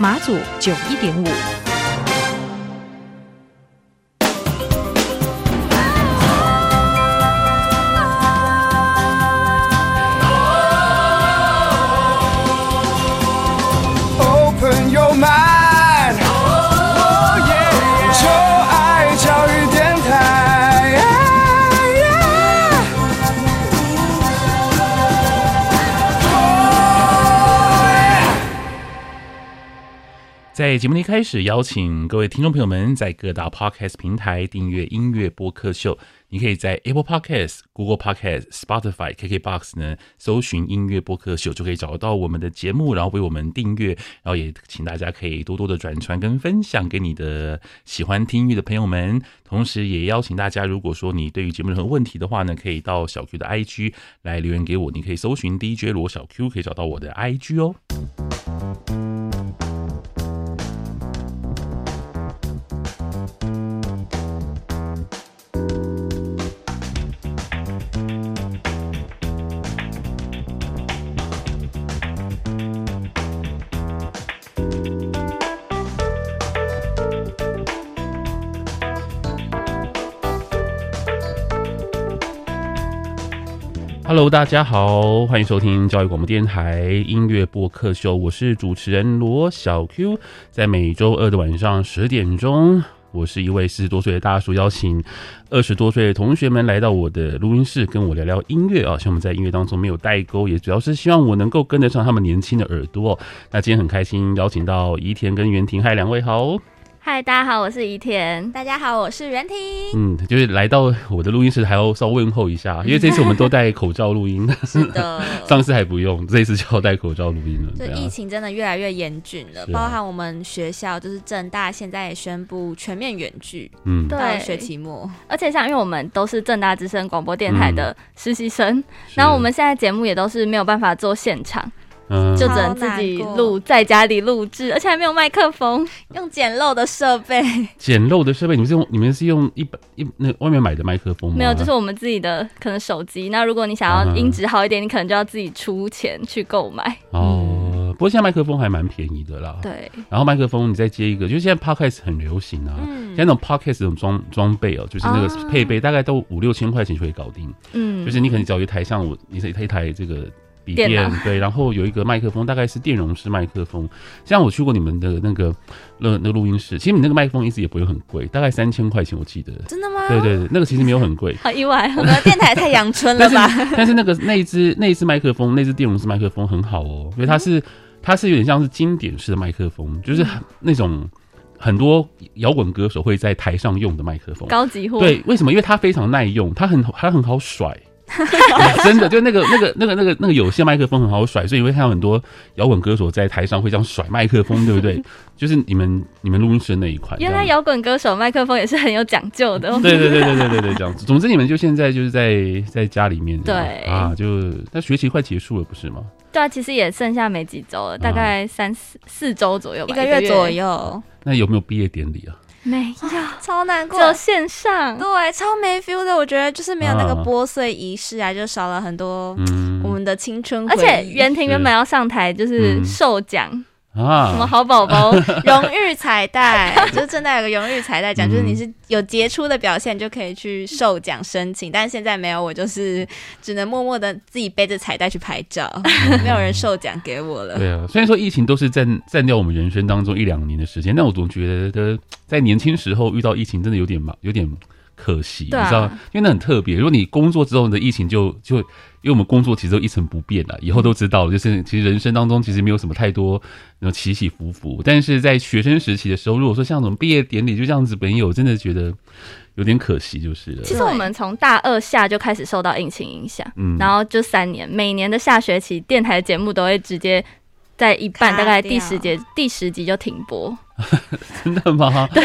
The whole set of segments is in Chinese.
马祖九一点五。在节目的一开始，邀请各位听众朋友们在各大 Podcast 平台订阅音乐播客秀。你可以在 Apple Podcast、Google Podcast、Spotify、KKBox 呢搜寻音乐播客秀，就可以找到我们的节目，然后为我们订阅。然后也请大家可以多多的转传跟分享给你的喜欢听音乐的朋友们。同时，也邀请大家，如果说你对于节目任何问题的话呢，可以到小 Q 的 IG 来留言给我。你可以搜寻 DJ 罗小 Q，可以找到我的 IG 哦。Hello，大家好，欢迎收听教育广播电台音乐播客秀，我是主持人罗小 Q。在每周二的晚上十点钟，我是一位四十多岁的大叔，邀请二十多岁的同学们来到我的录音室，跟我聊聊音乐啊。希望我们在音乐当中没有代沟，也主要是希望我能够跟得上他们年轻的耳朵。那今天很开心邀请到宜田跟袁婷，嗨，两位好。嗨，大家好，我是宜田。大家好，我是袁婷。嗯，就是来到我的录音室，还要稍微问候一下，因为这次我们都戴口罩录音。是的，上次还不用，这一次就要戴口罩录音了。这疫情真的越来越严峻了，啊、包含我们学校，就是政大，现在也宣布全面远距。嗯，对，学期末。而且像，因为我们都是正大之声广播电台的实习生，嗯、然后我们现在节目也都是没有办法做现场。嗯，就只能自己录，在家里录制，而且还没有麦克风，用简陋的设备。简陋的设备，你们是用你们是用一本一那外面买的麦克风吗？没有，就是我们自己的，可能手机。那如果你想要音质好一点，嗯、你可能就要自己出钱去购买。哦，嗯、不过现在麦克风还蛮便宜的啦。对。然后麦克风你再接一个，就是现在 Podcast 很流行啊，嗯、像那种 Podcast 这种装装备哦，就是那个配备大概都五六千块钱就可以搞定。嗯。就是你可能找一台像我，你是一台这个。笔电对，然后有一个麦克风，大概是电容式麦克风。像我去过你们的那个那那录音室，其实你那个麦克风一直也不会很贵，大概三千块钱，我记得。真的吗？对对对，那个其实没有很贵。好意外，我们的电台太阳春了吧？但是，但是那个那一只那一只麦克风，那支电容式麦克风很好哦，因为它是它是有点像是经典式的麦克风，就是很那种很多摇滚歌手会在台上用的麦克风，高级货。对，为什么？因为它非常耐用，它很它很好甩。真的，就那个、那个、那个、那个、那个有线麦克风很好甩，所以你会看到很多摇滚歌手在台上会这样甩麦克风，对不对？就是你们、你们录音室那一款。原来摇滚歌手麦克风也是很有讲究的。对对对对对对对，这样子。总之，你们就现在就是在在家里面，对啊，就那学习快结束了，不是吗？对啊，其实也剩下没几周了，大概三四四周左右吧，一个月左右。那有没有毕业典礼啊？没有，超难过。只有线上，对，超没 feel 的。我觉得就是没有那个拨穗仪式啊，就少了很多我们的青春。而且袁婷原本要上台就是授奖。啊！什么好宝宝 荣誉彩带，就是正在有个荣誉彩带奖，就是你是有杰出的表现就可以去授奖申请，但是现在没有，我就是只能默默的自己背着彩带去拍照，没有人授奖给我了。对啊，虽然说疫情都是占占掉我们人生当中一两年的时间，但我总觉得在年轻时候遇到疫情真的有点忙，有点。可惜，啊、你知道，因为那很特别。如果你工作之后的疫情就就，因为我们工作其实都一成不变了，以后都知道了，就是其实人生当中其实没有什么太多那种起起伏伏。但是在学生时期的时候，如果说像这种毕业典礼就这样子没有，真的觉得有点可惜，就是了。其实我们从大二下就开始受到疫情影响，嗯，然后就三年，每年的下学期电台节目都会直接。在一半，大概第十节第十集就停播。真的吗？对，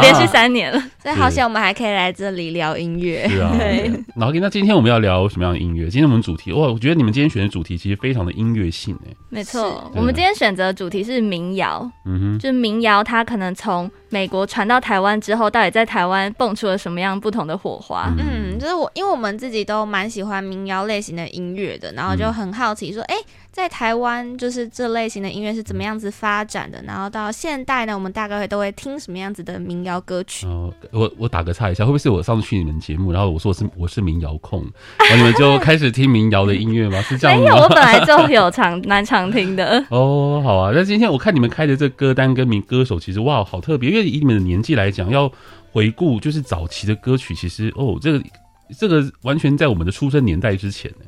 连续三年了，所以好险我们还可以来这里聊音乐。是啊，对。然后，那今天我们要聊什么样的音乐？今天我们主题哇，我觉得你们今天选的主题其实非常的音乐性诶。没错，我们今天选择的主题是民谣。嗯哼，就是民谣，它可能从美国传到台湾之后，到底在台湾蹦出了什么样不同的火花？嗯，就是我，因为我们自己都蛮喜欢民谣类型的音乐的，然后就很好奇说，哎、欸，在台湾就是这类型的音乐是怎么样子发展的？然后到现代。那我们大概会都会听什么样子的民谣歌曲？哦，我我打个岔一下，会不会是我上次去你们节目，然后我说我是我是民谣控，然后你们就开始听民谣的音乐吗？是这样吗？没有，我本来就有常蛮常听的。哦，好啊。那今天我看你们开的这歌单跟民歌手，其实哇，好特别。因为以你们的年纪来讲，要回顾就是早期的歌曲，其实哦，这个这个完全在我们的出生年代之前呢。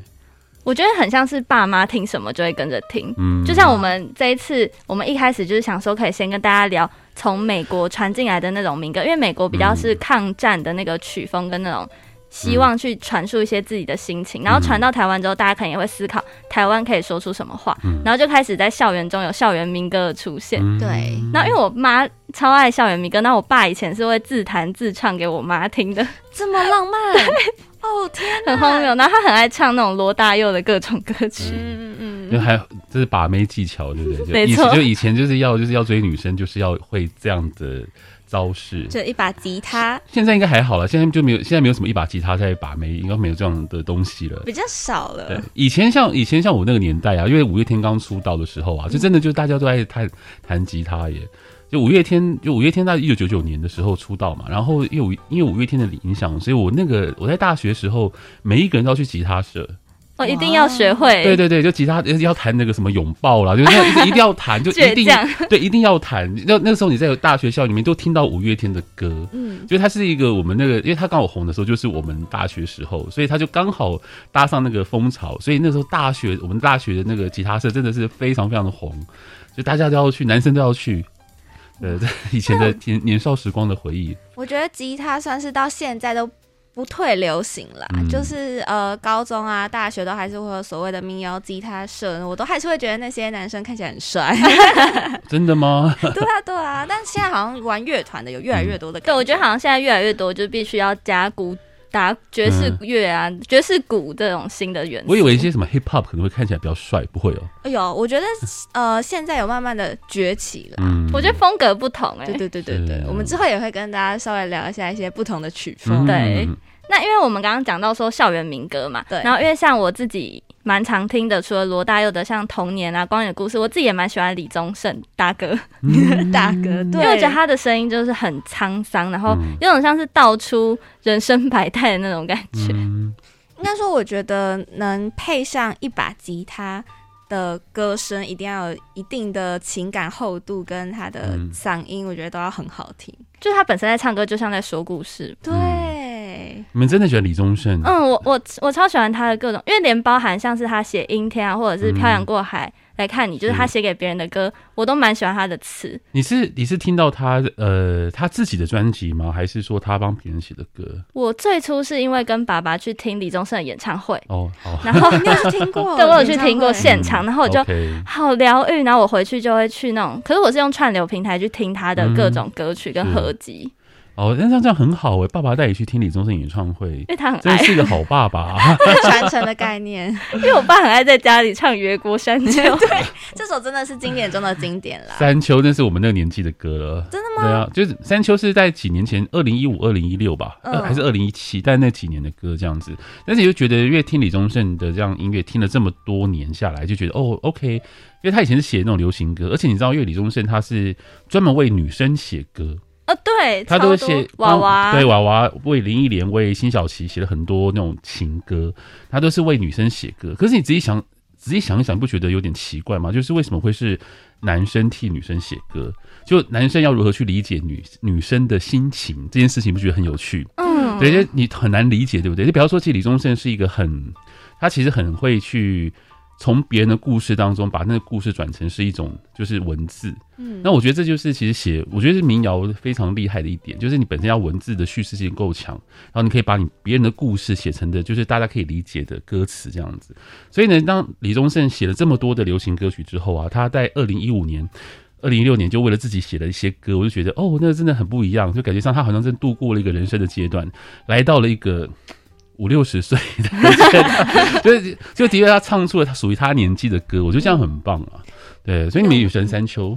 我觉得很像是爸妈听什么就会跟着听，嗯，就像我们这一次，我们一开始就是想说可以先跟大家聊从美国传进来的那种民歌，因为美国比较是抗战的那个曲风跟那种希望去传述一些自己的心情，然后传到台湾之后，大家可能也会思考台湾可以说出什么话，然后就开始在校园中有校园民歌的出现，对。然后因为我妈超爱校园民歌，那我爸以前是会自弹自唱给我妈听的，这么浪漫。哦天，很荒谬。然后他很爱唱那种罗大佑的各种歌曲，嗯嗯嗯，就还这是把妹技巧，对不对？没错，就以前就是要就是要追女生，就是要会这样的招式，就一把吉他。现在应该还好了，现在就没有，现在没有什么一把吉他在把妹，应该没有这样的东西了，比较少了。对，以前像以前像我那个年代啊，因为五月天刚出道的时候啊，就真的就大家都在弹弹吉他耶。就五月天，就五月天在一九九九年的时候出道嘛，然后因为因为五月天的影响，所以我那个我在大学时候，每一个人都要去吉他社，哦、一定要学会。对对对，就吉他要弹那个什么拥抱啦，就是一定要弹，就一定对，一定要弹。那那个时候你在大学校里面都听到五月天的歌，嗯，就他是一个我们那个，因为他刚好红的时候就是我们大学时候，所以他就刚好搭上那个风潮，所以那时候大学我们大学的那个吉他社真的是非常非常的红，就大家都要去，男生都要去。呃，以前的 年年少时光的回忆，我觉得吉他算是到现在都不退流行了，嗯、就是呃，高中啊、大学都还是会有所谓的民谣吉他社，我都还是会觉得那些男生看起来很帅。真的吗？对啊，对啊，但现在好像玩乐团的有越来越多的、嗯，对，我觉得好像现在越来越多，就必须要加鼓。打爵士乐啊，嗯、爵士鼓这种新的元素。我以为一些什么 hip hop 可能会看起来比较帅，不会哦。哎呦，我觉得呃，现在有慢慢的崛起了。嗯，我觉得风格不同哎、欸。对对对对对，我们之后也会跟大家稍微聊一下一些不同的曲风。嗯、对。那因为我们刚刚讲到说校园民歌嘛，对。然后因为像我自己蛮常听的，除了罗大佑的像《童年》啊、《光影的故事》，我自己也蛮喜欢李宗盛大哥，嗯、大哥，对，因为我觉得他的声音就是很沧桑，然后有种像是道出人生百态的那种感觉。嗯、应该说，我觉得能配上一把吉他的歌声，一定要有一定的情感厚度，跟他的嗓音，我觉得都要很好听。就是他本身在唱歌，就像在说故事。对。你们真的喜欢李宗盛？嗯，我我我超喜欢他的各种，因为连包含像是他写《阴天》啊，或者是《漂洋过海来看你》，嗯、就是他写给别人的歌，我都蛮喜欢他的词。你是你是听到他呃他自己的专辑吗？还是说他帮别人写的歌？我最初是因为跟爸爸去听李宗盛的演唱会哦，好，然后你有听过？对，我有去听过现场，然后我就好疗愈，然后我回去就会去那种，可是我是用串流平台去听他的各种歌曲跟合集。嗯哦，那这样这样很好哎！爸爸带你去听李宗盛演唱会，因为他很爱，真是一个 好爸爸，传承的概念。因为我爸很爱在家里唱《越过山丘》，对，这首真的是经典中的经典了。山丘那是我们那个年纪的歌了，真的吗？对啊，就是山丘是在几年前，二零一五、二零一六吧，嗯、还是二零一七？但那几年的歌这样子，但是你就觉得，越听李宗盛的这样音乐，听了这么多年下来，就觉得哦，OK，因为他以前是写那种流行歌，而且你知道，因为李宗盛他是专门为女生写歌。呃、哦，对，他都写娃娃，对娃娃为林忆莲、为辛晓琪写了很多那种情歌，他都是为女生写歌。可是你仔细想，仔细想一想，不觉得有点奇怪吗？就是为什么会是男生替女生写歌？就男生要如何去理解女女生的心情这件事情，不觉得很有趣？嗯，对，你很难理解，对不对？就比方说，其实李宗盛是一个很，他其实很会去从别人的故事当中把那个故事转成是一种就是文字。嗯，那我觉得这就是其实写，我觉得是民谣非常厉害的一点，就是你本身要文字的叙事性够强，然后你可以把你别人的故事写成的，就是大家可以理解的歌词这样子。所以呢，当李宗盛写了这么多的流行歌曲之后啊，他在二零一五年、二零一六年就为了自己写了一些歌，我就觉得哦，那个真的很不一样，就感觉上他好像真度过了一个人生的阶段，来到了一个五六十岁的 就是，就就的确他唱出了他属于他年纪的歌，我觉得这样很棒啊。对，所以你们有神山丘。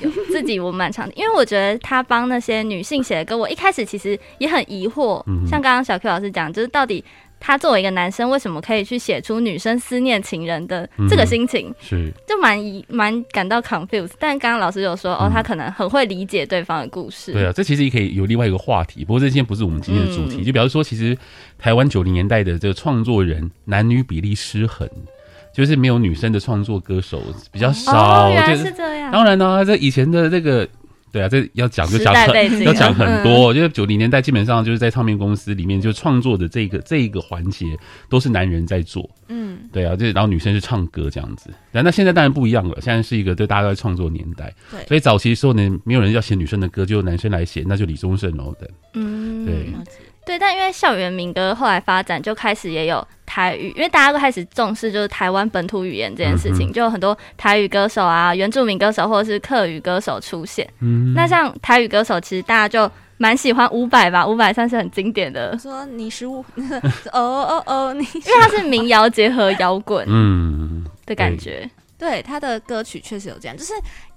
有自己我蛮常听，因为我觉得他帮那些女性写的歌，我一开始其实也很疑惑。嗯、像刚刚小 Q 老师讲，就是到底他作为一个男生，为什么可以去写出女生思念情人的这个心情？嗯、是就蛮疑蛮感到 confused。但刚刚老师有说，哦，他可能很会理解对方的故事。对啊，这其实也可以有另外一个话题，不过这今天不是我们今天的主题。嗯、就比如说，其实台湾九零年代的这个创作人男女比例失衡。就是没有女生的创作歌手比较少，哦、原来是这样。当然呢、啊，这以前的这个，对啊，这要讲就讲很要讲很多。因为九零年代基本上就是在唱片公司里面，就创作的这个这一个环节都是男人在做。嗯，对啊，这然后女生是唱歌这样子。那那现在当然不一样了，现在是一个对大家都在创作年代。对，所以早期的时候呢，没有人要写女生的歌，就男生来写，那就李宗盛哦的。嗯，对。对，但因为校园民歌后来发展，就开始也有台语，因为大家都开始重视就是台湾本土语言这件事情，嗯、就有很多台语歌手啊、原住民歌手或者是客语歌手出现。嗯，那像台语歌手，其实大家就蛮喜欢伍佰吧，伍佰算是很经典的。说你是我，哦哦哦，你，因为他是民谣结合摇滚，嗯的感觉。对，他的歌曲确实有这样，就是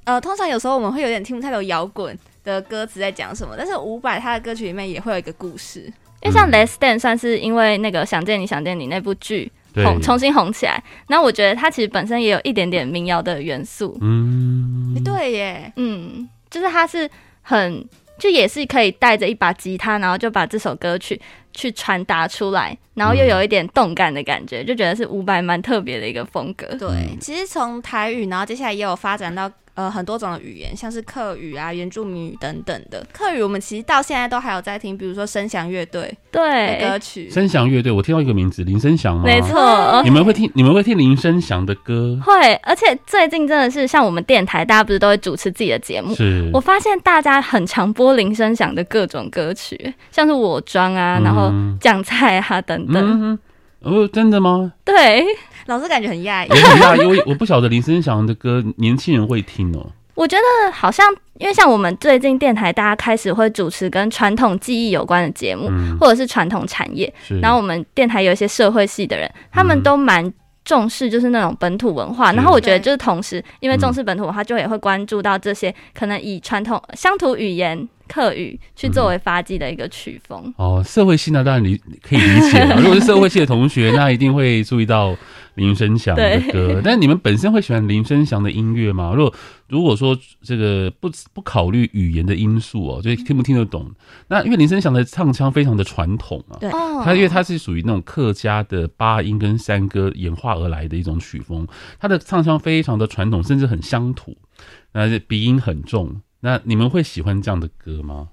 呃，通常有时候我们会有点听不太懂摇滚的歌词在讲什么，但是伍佰他的歌曲里面也会有一个故事，因为像《Let's Dance》算是因为那个《想见你想见你》那部剧红重新红起来，那我觉得他其实本身也有一点点民谣的元素，嗯，对耶，嗯，就是他是很就也是可以带着一把吉他，然后就把这首歌曲去传达出来，然后又有一点动感的感觉，就觉得是伍佰蛮特别的一个风格。对，其实从台语，然后接下来也有发展到。呃，很多种的语言，像是客语啊、原住民语等等的。客语我们其实到现在都还有在听，比如说声响乐队对歌曲。声响乐队，我听到一个名字林声祥吗？没错，你们会听？你们会听林声祥的歌？会，而且最近真的是像我们电台，大家不是都会主持自己的节目？是。我发现大家很常播林声祥的各种歌曲，像是我装啊，然后酱菜啊等等。嗯哦，真的吗？对，老师感觉很讶异，也很讶异，因为我不晓得林声祥的歌年轻人会听哦。我觉得好像，因为像我们最近电台，大家开始会主持跟传统技艺有关的节目，嗯、或者是传统产业。然后我们电台有一些社会系的人，他们都蛮重视，就是那种本土文化。是然后我觉得，就是同时，因为重视本土文化，就也会关注到这些可能以传统乡土语言。客语去作为发迹的一个曲风、嗯、哦，社会系呢当然理可以理解了。如果是社会系的同学，那一定会注意到林声祥的歌。对 但你们本身会喜欢林声祥的音乐吗？如果如果说这个不不考虑语言的因素哦，就听不听得懂？那因为林声祥的唱腔非常的传统啊，对，他因为他是属于那种客家的八音跟山歌演化而来的一种曲风，他的唱腔非常的传统，甚至很乡土，那鼻音很重。那你们会喜欢这样的歌吗？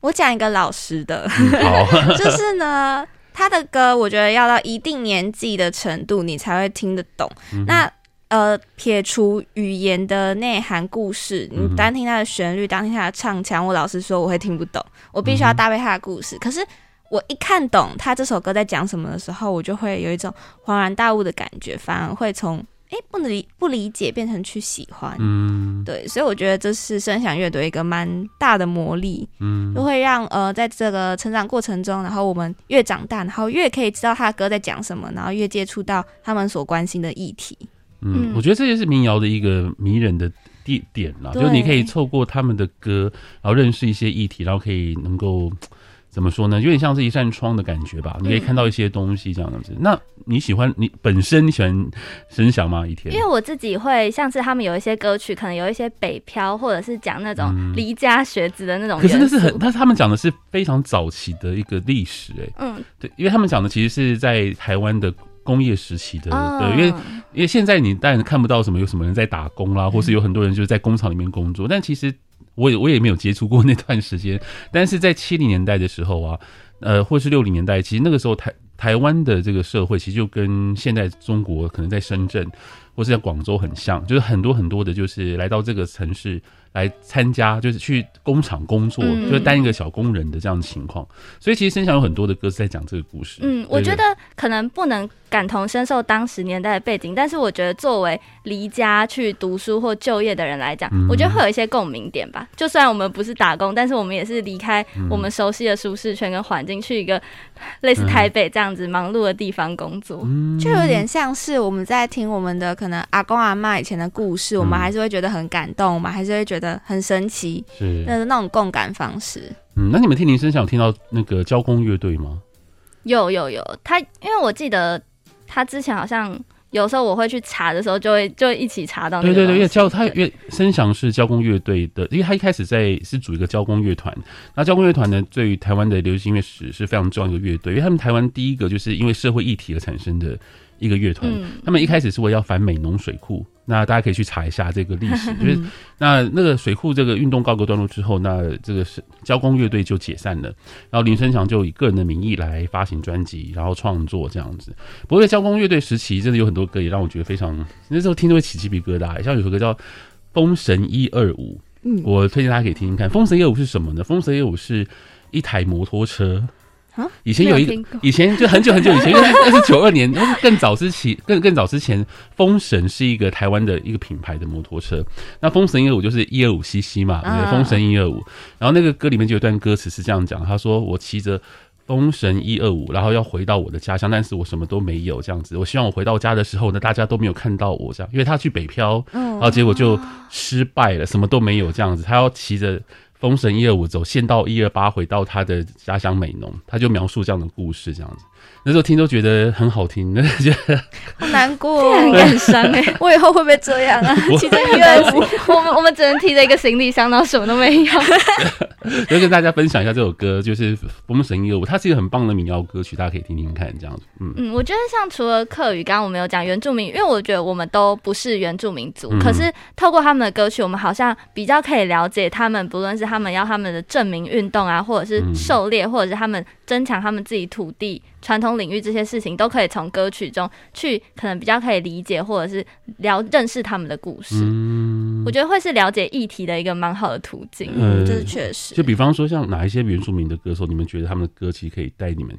我讲一个老实的，嗯、好，就是呢，他的歌我觉得要到一定年纪的程度，你才会听得懂。嗯、那呃，撇除语言的内涵、故事，你单听他的旋律，单听他的唱腔，我老实说我会听不懂。我必须要搭配他的故事。嗯、可是我一看懂他这首歌在讲什么的时候，我就会有一种恍然大悟的感觉，反而会从。哎，不能理不理解，变成去喜欢，嗯，对，所以我觉得这是声响乐队一个蛮大的魔力，嗯，就会让呃，在这个成长过程中，然后我们越长大，然后越可以知道他的歌在讲什么，然后越接触到他们所关心的议题，嗯，我觉得这就是民谣的一个迷人的地点啦，就是你可以透过他们的歌，然后认识一些议题，然后可以能够。怎么说呢？有点像是一扇窗的感觉吧，你可以看到一些东西这样子。嗯、那你喜欢你本身你喜欢声响吗？一天？因为我自己会像是他们有一些歌曲，可能有一些北漂，或者是讲那种离家学子的那种、嗯。可是那是很，他他们讲的是非常早期的一个历史、欸，哎，嗯，对，因为他们讲的其实是在台湾的工业时期的，哦、对，因为因为现在你当然看不到什么有什么人在打工啦，或是有很多人就是在工厂里面工作，但其实。我也我也没有接触过那段时间，但是在七零年代的时候啊，呃，或是六零年代，其实那个时候台台湾的这个社会其实就跟现在中国可能在深圳或是在广州很像，就是很多很多的，就是来到这个城市。来参加就是去工厂工作，嗯、就是当一个小工人的这样的情况，所以其实身上有很多的歌是在讲这个故事。嗯，我觉得可能不能感同身受当时年代的背景，但是我觉得作为离家去读书或就业的人来讲，嗯、我觉得会有一些共鸣点吧。就算我们不是打工，但是我们也是离开我们熟悉的舒适圈跟环境，去一个类似台北这样子忙碌的地方工作，嗯、就有点像是我们在听我们的可能阿公阿妈以前的故事，嗯、我们还是会觉得很感动，我们还是会觉得。很神奇，是那那种共感方式。嗯，那你们听林生祥有听到那个交工乐队吗？有有有，他因为我记得他之前好像有时候我会去查的时候，就会就会一起查到。对对对，因为交他因为生祥是交工乐队的，因为他一开始在是组一个交工乐团。那交工乐团呢，对于台湾的流行音乐史是非常重要的一个乐队，因为他们台湾第一个就是因为社会议题而产生的一个乐团。嗯、他们一开始是为了要反美浓水库。那大家可以去查一下这个历史，就是那那个水库这个运动告个段落之后，那这个是交工乐队就解散了，然后林生祥就以个人的名义来发行专辑，然后创作这样子。不过在交工乐队时期，真的有很多歌也让我觉得非常，那时候听都会起鸡皮疙瘩。像有首歌叫《封神一二五》，嗯，我推荐大家可以听听看。《封神一二五》是什么呢？《封神一二五》是一台摩托车。以前有一个，以前就很久很久以前，因为 那是九二年，那是更早之前，更更早之前，风神是一个台湾的一个品牌的摩托车。那风神一二五就是一二五 CC 嘛，对，风神一二五。然后那个歌里面就有段歌词是这样讲，他说：“我骑着风神一二五，然后要回到我的家乡，但是我什么都没有，这样子。我希望我回到家的时候呢，大家都没有看到我这样，因为他去北漂，然后结果就失败了，什么都没有这样子。他要骑着。”风神一二五走县道一二八回到他的家乡美浓，他就描述这样的故事，这样子。那时候听都觉得很好听，那觉得好难过，很感伤哎。我以后会不会这样啊？骑着一二五，我们我们只能提着一个行李箱，然后什么都没有。就跟大家分享一下这首歌，就是《风神一二五》，它是一个很棒的民谣歌曲，大家可以听听看，这样子。嗯嗯，我觉得像除了客语，刚刚我们有讲原住民，因为我觉得我们都不是原住民族，嗯、可是透过他们的歌曲，我们好像比较可以了解他们，不论是他们要他们的证明运动啊，或者是狩猎，或者是他们增强他们自己土地传统领域这些事情，都可以从歌曲中去可能比较可以理解，或者是了认识他们的故事。嗯，我觉得会是了解议题的一个蛮好的途径。嗯，这是确实。就比方说，像哪一些原住民的歌手，你们觉得他们的歌其实可以带你们，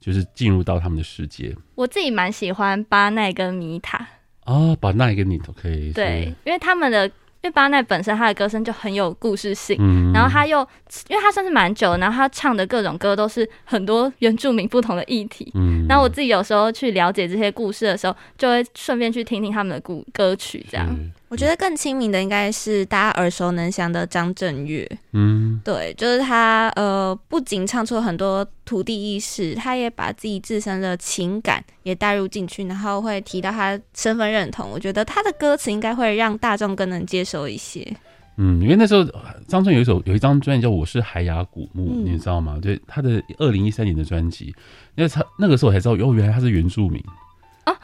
就是进入到他们的世界？我自己蛮喜欢巴奈跟米塔啊、哦，巴奈跟你都可以。对，因为他们的。因为巴奈本身他的歌声就很有故事性，嗯、然后他又因为他算是蛮久，然后他唱的各种歌都是很多原住民不同的议题。嗯，然后我自己有时候去了解这些故事的时候，就会顺便去听听他们的故歌曲，这样。我觉得更亲民的应该是大家耳熟能详的张震岳，嗯，对，就是他，呃，不仅唱出了很多土地意识，他也把自己自身的情感也带入进去，然后会提到他身份认同。我觉得他的歌词应该会让大众更能接受一些。嗯，因为那时候张震有一首有一张专辑叫《我是海牙古墓》，嗯，你知道吗？对，他的二零一三年的专辑，因为他那个时候我才知道，哦，原来他是原住民啊。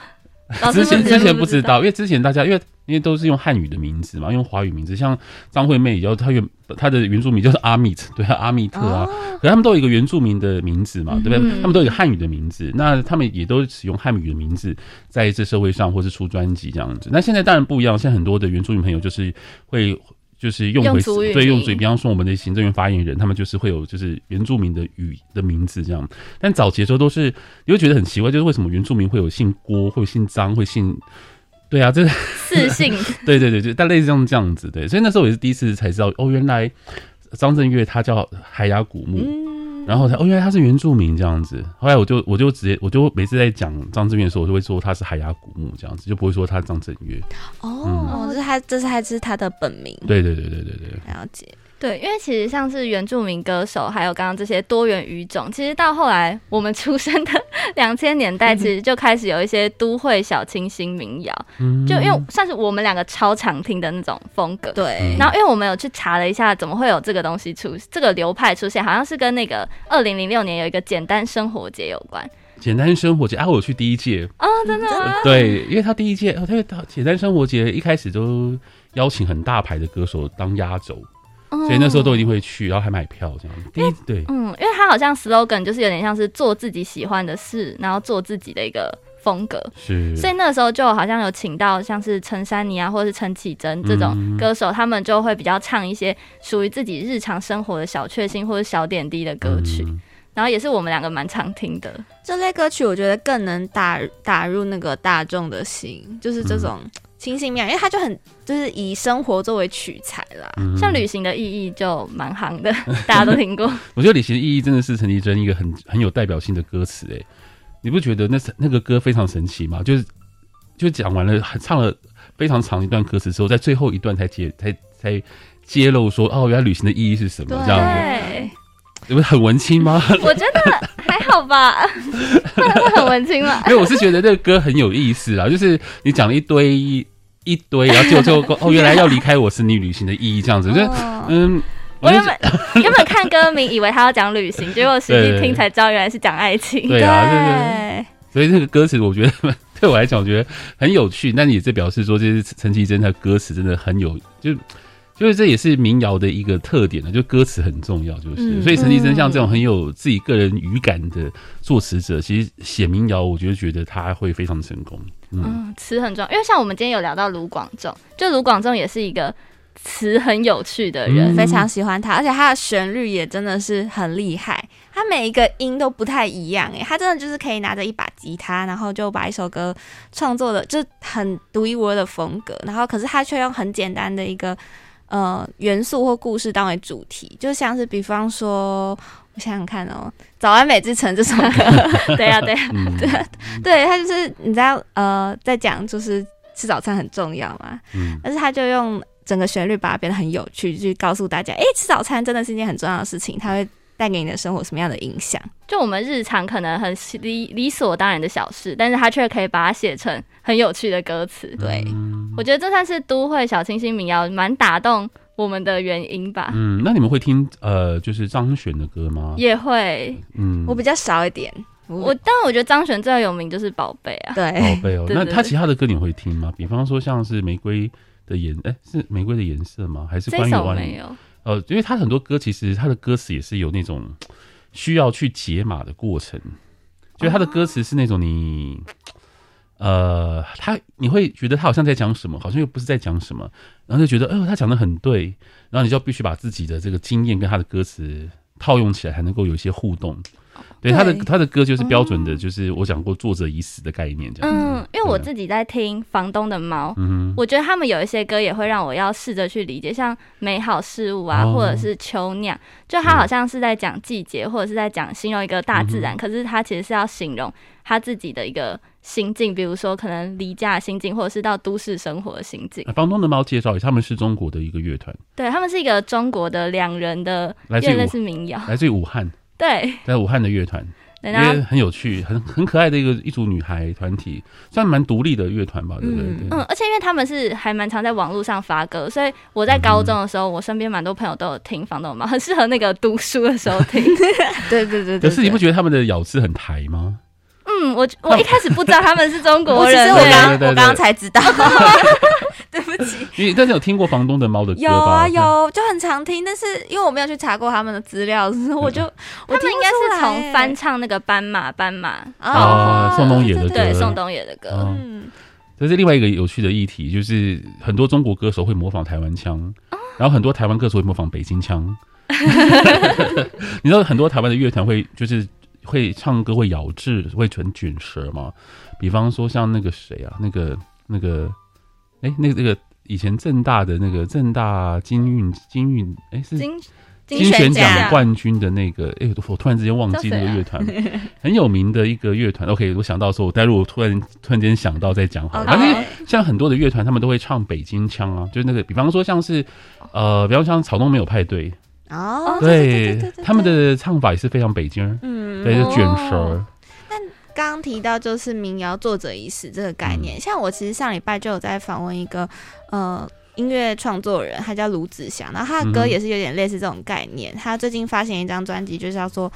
之前之前不知道，因为之前大家因为因为都是用汉语的名字嘛，用华语名字，像张惠妹，然后她原她的原住民就是阿密特，对啊，阿密特啊，可是他们都有一个原住民的名字嘛，对不对？他们都有一个汉语的名字，那他们也都使用汉语的名字在这社会上或是出专辑这样子。那现在当然不一样，现在很多的原住民朋友就是会。就是用回用对用嘴，比方说我们的行政院发言人，他们就是会有就是原住民的语的名字这样。但早期的时候都是，你会觉得很奇怪，就是为什么原住民会有姓郭，会姓张，会姓？对啊，这是四姓。对 对对，对，但类似这样这样子。对，所以那时候我也是第一次才知道，哦，原来张震岳他叫海牙古墓。嗯然后他哦，原来他是原住民这样子。后来我就我就直接我就每次在讲张震岳的时候，我就会说他是海牙古墓这样子，就不会说他张震岳。哦，嗯、这是他这是还是他的本名。对对对对对对，了解。对，因为其实像是原住民歌手，还有刚刚这些多元语种，其实到后来我们出生的 两千年代，其实就开始有一些都会小清新民谣，嗯、就因为算是我们两个超常听的那种风格。对。然后因为我们有去查了一下，怎么会有这个东西出这个流派出现，好像是跟那个二零零六年有一个简单生活节有关。简单生活节啊，我有去第一届哦，真的吗？对，因为他第一届，他简单生活节一开始都邀请很大牌的歌手当压轴。所以那时候都一定会去，然后还买票这样。第一对，嗯，因为他好像 slogan 就是有点像是做自己喜欢的事，然后做自己的一个风格。是，所以那时候就好像有请到像是陈珊妮啊，或者是陈绮贞这种歌手，嗯、他们就会比较唱一些属于自己日常生活的小确幸或者小点滴的歌曲。嗯然后也是我们两个蛮常听的这类歌曲，我觉得更能打打入那个大众的心，就是这种清新妙，因为它就很就是以生活作为取材啦。嗯、像旅行的意义就蛮行的，大家都听过。我觉得旅行的意义真的是陈绮贞一个很很有代表性的歌词哎，你不觉得那那个歌非常神奇吗？就是就讲完了，唱了非常长一段歌词之后，在最后一段才揭才才揭露说哦，原来旅行的意义是什么这样子。你们很文青吗？我觉得还好吧，很文青了。因为我是觉得这个歌很有意思啊，就是你讲了一堆一堆，然后最后最后哦，原来要离开我是你旅行的意义这样子。就嗯，我原本 原本看歌名以为他要讲旅行，结果实际听才知道原来是讲爱情。对啊，对，所以这个歌词我觉得对我来讲，我觉得很有趣。但也是表示说，这是陈绮贞的歌词真的很有就。就是这也是民谣的一个特点呢，就歌词很重要，就是、嗯、所以陈绮贞像这种很有自己个人语感的作词者，其实写民谣，我觉得觉得他会非常成功。嗯，词很重要，因为像我们今天有聊到卢广仲，就卢广仲也是一个词很有趣的人，嗯、非常喜欢他，而且他的旋律也真的是很厉害，他每一个音都不太一样，哎，他真的就是可以拿着一把吉他，然后就把一首歌创作的就很独一无二的风格，然后可是他却用很简单的一个。呃，元素或故事当为主题，就像是比方说，我想想看哦，《早安美之城》这首歌，对呀，对呀，对，对，他就是你知道，呃，在讲就是吃早餐很重要嘛，嗯，但是他就用整个旋律把它变得很有趣，去告诉大家，哎，吃早餐真的是一件很重要的事情，它会。带给你的生活什么样的影响？就我们日常可能很理理所当然的小事，但是他却可以把它写成很有趣的歌词。对，嗯、我觉得这算是都会小清新民谣蛮打动我们的原因吧。嗯，那你们会听呃，就是张悬的歌吗？也会，嗯，我比较少一点。我但我觉得张悬最有名就是宝贝啊，对，宝贝哦。那他其他的歌你会听吗？比方说像是玫瑰的颜，哎、欸，是玫瑰的颜色吗？还是关于关于没有？呃，因为他很多歌，其实他的歌词也是有那种需要去解码的过程，就他的歌词是那种你，呃，他你会觉得他好像在讲什么，好像又不是在讲什么，然后就觉得，呃，他讲的很对，然后你就必须把自己的这个经验跟他的歌词套用起来，才能够有一些互动。对，他的他的歌就是标准的，就是我讲过作者已死的概念这样。嗯，因为我自己在听房东的猫，嗯，我觉得他们有一些歌也会让我要试着去理解，像美好事物啊，或者是秋酿，就他好像是在讲季节，或者是在讲形容一个大自然，可是他其实是要形容他自己的一个心境，比如说可能离家的心境，或者是到都市生活的心境。房东的猫介绍一下，他们是中国的一个乐团，对，他们是一个中国的两人的，来自于是民谣，来自于武汉。对，在武汉的乐团，因为很有趣，很很可爱的一个一组女孩团体，算蛮独立的乐团吧，对不对？嗯，而且因为他们是还蛮常在网络上发歌，所以我在高中的时候，我身边蛮多朋友都有听房东猫，很适合那个读书的时候听。对对对，可是你不觉得他们的咬字很台吗？嗯，我我一开始不知道他们是中国人，我刚我刚刚才知道。对不起，你但是有听过房东的猫的歌吗？有啊有，就很常听，但是因为我没有去查过他们的资料，我就我听应该是从翻唱那个斑马斑马啊，宋冬野的歌，对宋冬野的歌。嗯，这是另外一个有趣的议题，就是很多中国歌手会模仿台湾腔，然后很多台湾歌手会模仿北京腔。你知道很多台湾的乐团会就是会唱歌会咬字会纯卷舌嘛？比方说像那个谁啊，那个那个。哎、欸，那个那个以前正大的那个正大金运金运，哎、欸、是金金选奖冠军的那个，哎、欸，我突然之间忘记那个乐团，很有名的一个乐团。OK，我想到说，我待会我突然突然间想到再讲好了。反正 Okay. 像很多的乐团，他们都会唱北京腔啊，就是那个，比方说像是呃，比方像草东没有派对哦，对，他们的唱法也是非常北京，嗯，对，就卷舌。那刚刚提到就是民谣作者已死这个概念，嗯、像我其实上礼拜就有在访问一个呃音乐创作人，他叫卢子祥，然后他的歌也是有点类似这种概念。嗯、他最近发行一张专辑，就是叫做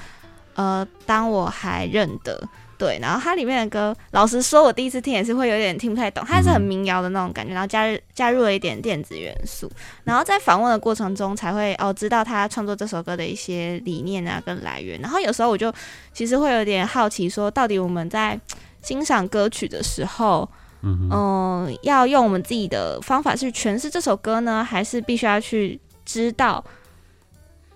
呃当我还认得，对，然后它里面的歌，老实说，我第一次听也是会有点听不太懂，它是很民谣的那种感觉，然后加入加入了一点电子元素，然后在访问的过程中才会哦知道他创作这首歌的一些理念啊跟来源，然后有时候我就其实会有点好奇，说到底我们在欣赏歌曲的时候，嗯、呃，要用我们自己的方法去诠释这首歌呢，还是必须要去知道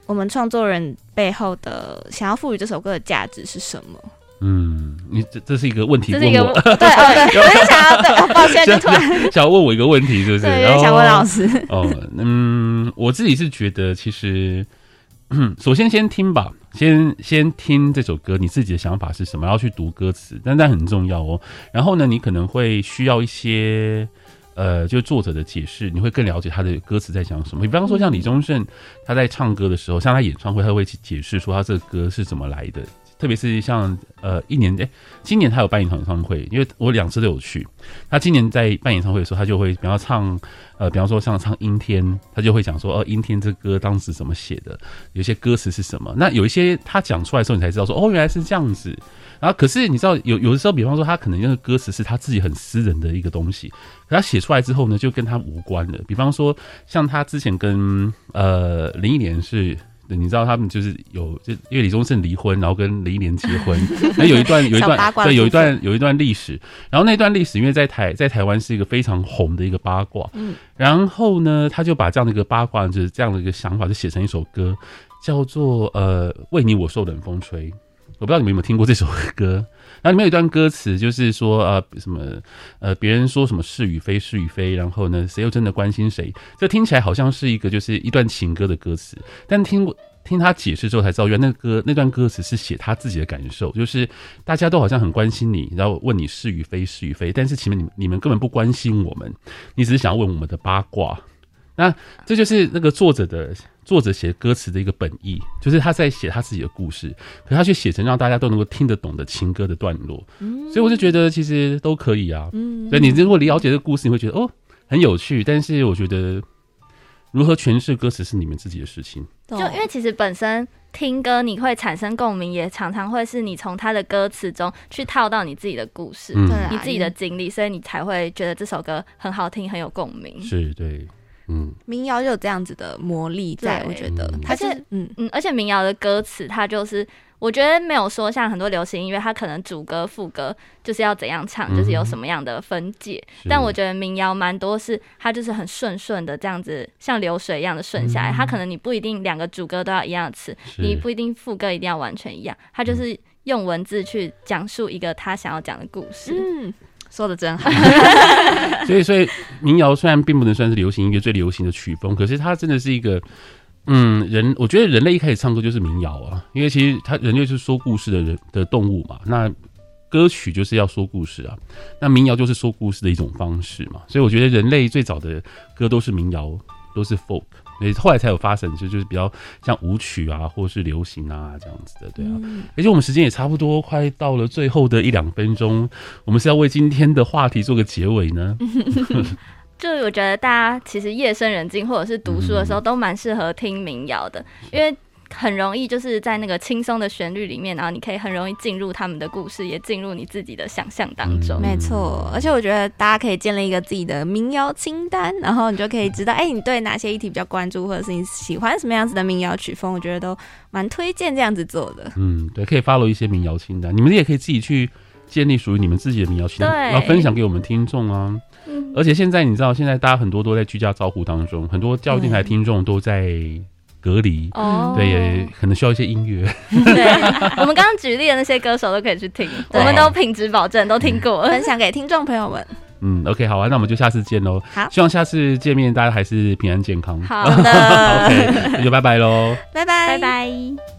我们创作人背后的想要赋予这首歌的价值是什么？嗯，你这这是一个问题问我，对哦对，我也想要对，抱歉，就突然 想要问我一个问题，是不是？对，想问老师。哦，嗯，我自己是觉得，其实，嗯，首先先听吧，先先听这首歌，你自己的想法是什么？要去读歌词，但那很重要哦。然后呢，你可能会需要一些，呃，就作者的解释，你会更了解他的歌词在讲什么。比方说，像李宗盛他在唱歌的时候，像他演唱会，他会去解释说他这个歌是怎么来的。特别是像呃一年诶、今年他有办一场演唱会，因为我两次都有去。他今年在办演唱会的时候，他就会比方唱呃，比方说像唱阴天，他就会讲说哦，阴天这歌当时怎么写的，有些歌词是什么。那有一些他讲出来的时候，你才知道说哦，原来是这样子。然后可是你知道有有的时候，比方说他可能那个歌词是他自己很私人的一个东西，可他写出来之后呢，就跟他无关了。比方说像他之前跟呃林忆莲是。你知道他们就是有，就因为李宗盛离婚，然后跟林忆莲结婚，那有一段有一段对有一段有一段历史，然后那段历史因为在台在台湾是一个非常红的一个八卦，嗯，然后呢，他就把这样的一个八卦就是这样的一个想法就写成一首歌，叫做呃为你我受冷风吹，我不知道你们有没有听过这首歌。然后里面有一段歌词，就是说呃什么呃别人说什么是与非是与非，然后呢谁又真的关心谁？这听起来好像是一个就是一段情歌的歌词，但听过听他解释之后才知道，原来那歌那段歌词是写他自己的感受，就是大家都好像很关心你，然后问你是与非是与非，但是其实你们你们根本不关心我们，你只是想要问我们的八卦。那这就是那个作者的。作者写歌词的一个本意，就是他在写他自己的故事，可是他却写成让大家都能够听得懂的情歌的段落。嗯，所以我就觉得其实都可以啊。嗯，所以你如果了解这个故事，你会觉得哦很有趣。但是我觉得如何诠释歌词是你们自己的事情。就因为其实本身听歌你会产生共鸣，也常常会是你从他的歌词中去套到你自己的故事，对、嗯、你自己的经历，所以你才会觉得这首歌很好听，很有共鸣。是对。嗯，民谣就有这样子的魔力在，我觉得，而且，嗯。嗯，而且民谣的歌词，它就是我觉得没有说像很多流行音乐，它可能主歌副歌就是要怎样唱，就是有什么样的分界。但我觉得民谣蛮多是它就是很顺顺的这样子，像流水一样的顺下来。它可能你不一定两个主歌都要一样的词，你不一定副歌一定要完全一样，它就是用文字去讲述一个他想要讲的故事。嗯。说的真好，所以所以民谣虽然并不能算是流行音乐最流行的曲风，可是它真的是一个，嗯，人我觉得人类一开始唱歌就是民谣啊，因为其实他人类是说故事的人的动物嘛，那歌曲就是要说故事啊，那民谣就是说故事的一种方式嘛，所以我觉得人类最早的歌都是民谣，都是 folk。所以后来才有发展，就就是比较像舞曲啊，或是流行啊这样子的，对啊。而且我们时间也差不多快到了最后的一两分钟，我们是要为今天的话题做个结尾呢。就我觉得大家其实夜深人静或者是读书的时候，都蛮适合听民谣的，因为。很容易就是在那个轻松的旋律里面，然后你可以很容易进入他们的故事，也进入你自己的想象当中。没错，而且我觉得大家可以建立一个自己的民谣清单，然后你就可以知道，哎、欸，你对哪些议题比较关注，或者是你喜欢什么样子的民谣曲风，我觉得都蛮推荐这样子做的。嗯，对，可以 follow 一些民谣清单，你们也可以自己去建立属于你们自己的民谣清单，然后分享给我们听众啊。嗯、而且现在你知道，现在大家很多都在居家照顾当中，很多教育电台听众都在。隔离哦，对，也可能需要一些音乐。对，我们刚刚举例的那些歌手都可以去听，我们都品质保证，都听过，分享给听众朋友们。嗯，OK，好啊，那我们就下次见喽。好，希望下次见面大家还是平安健康。好的，OK，那就拜拜喽，拜拜，拜拜。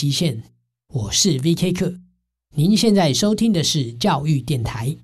极限，我是 VK 课。您现在收听的是教育电台。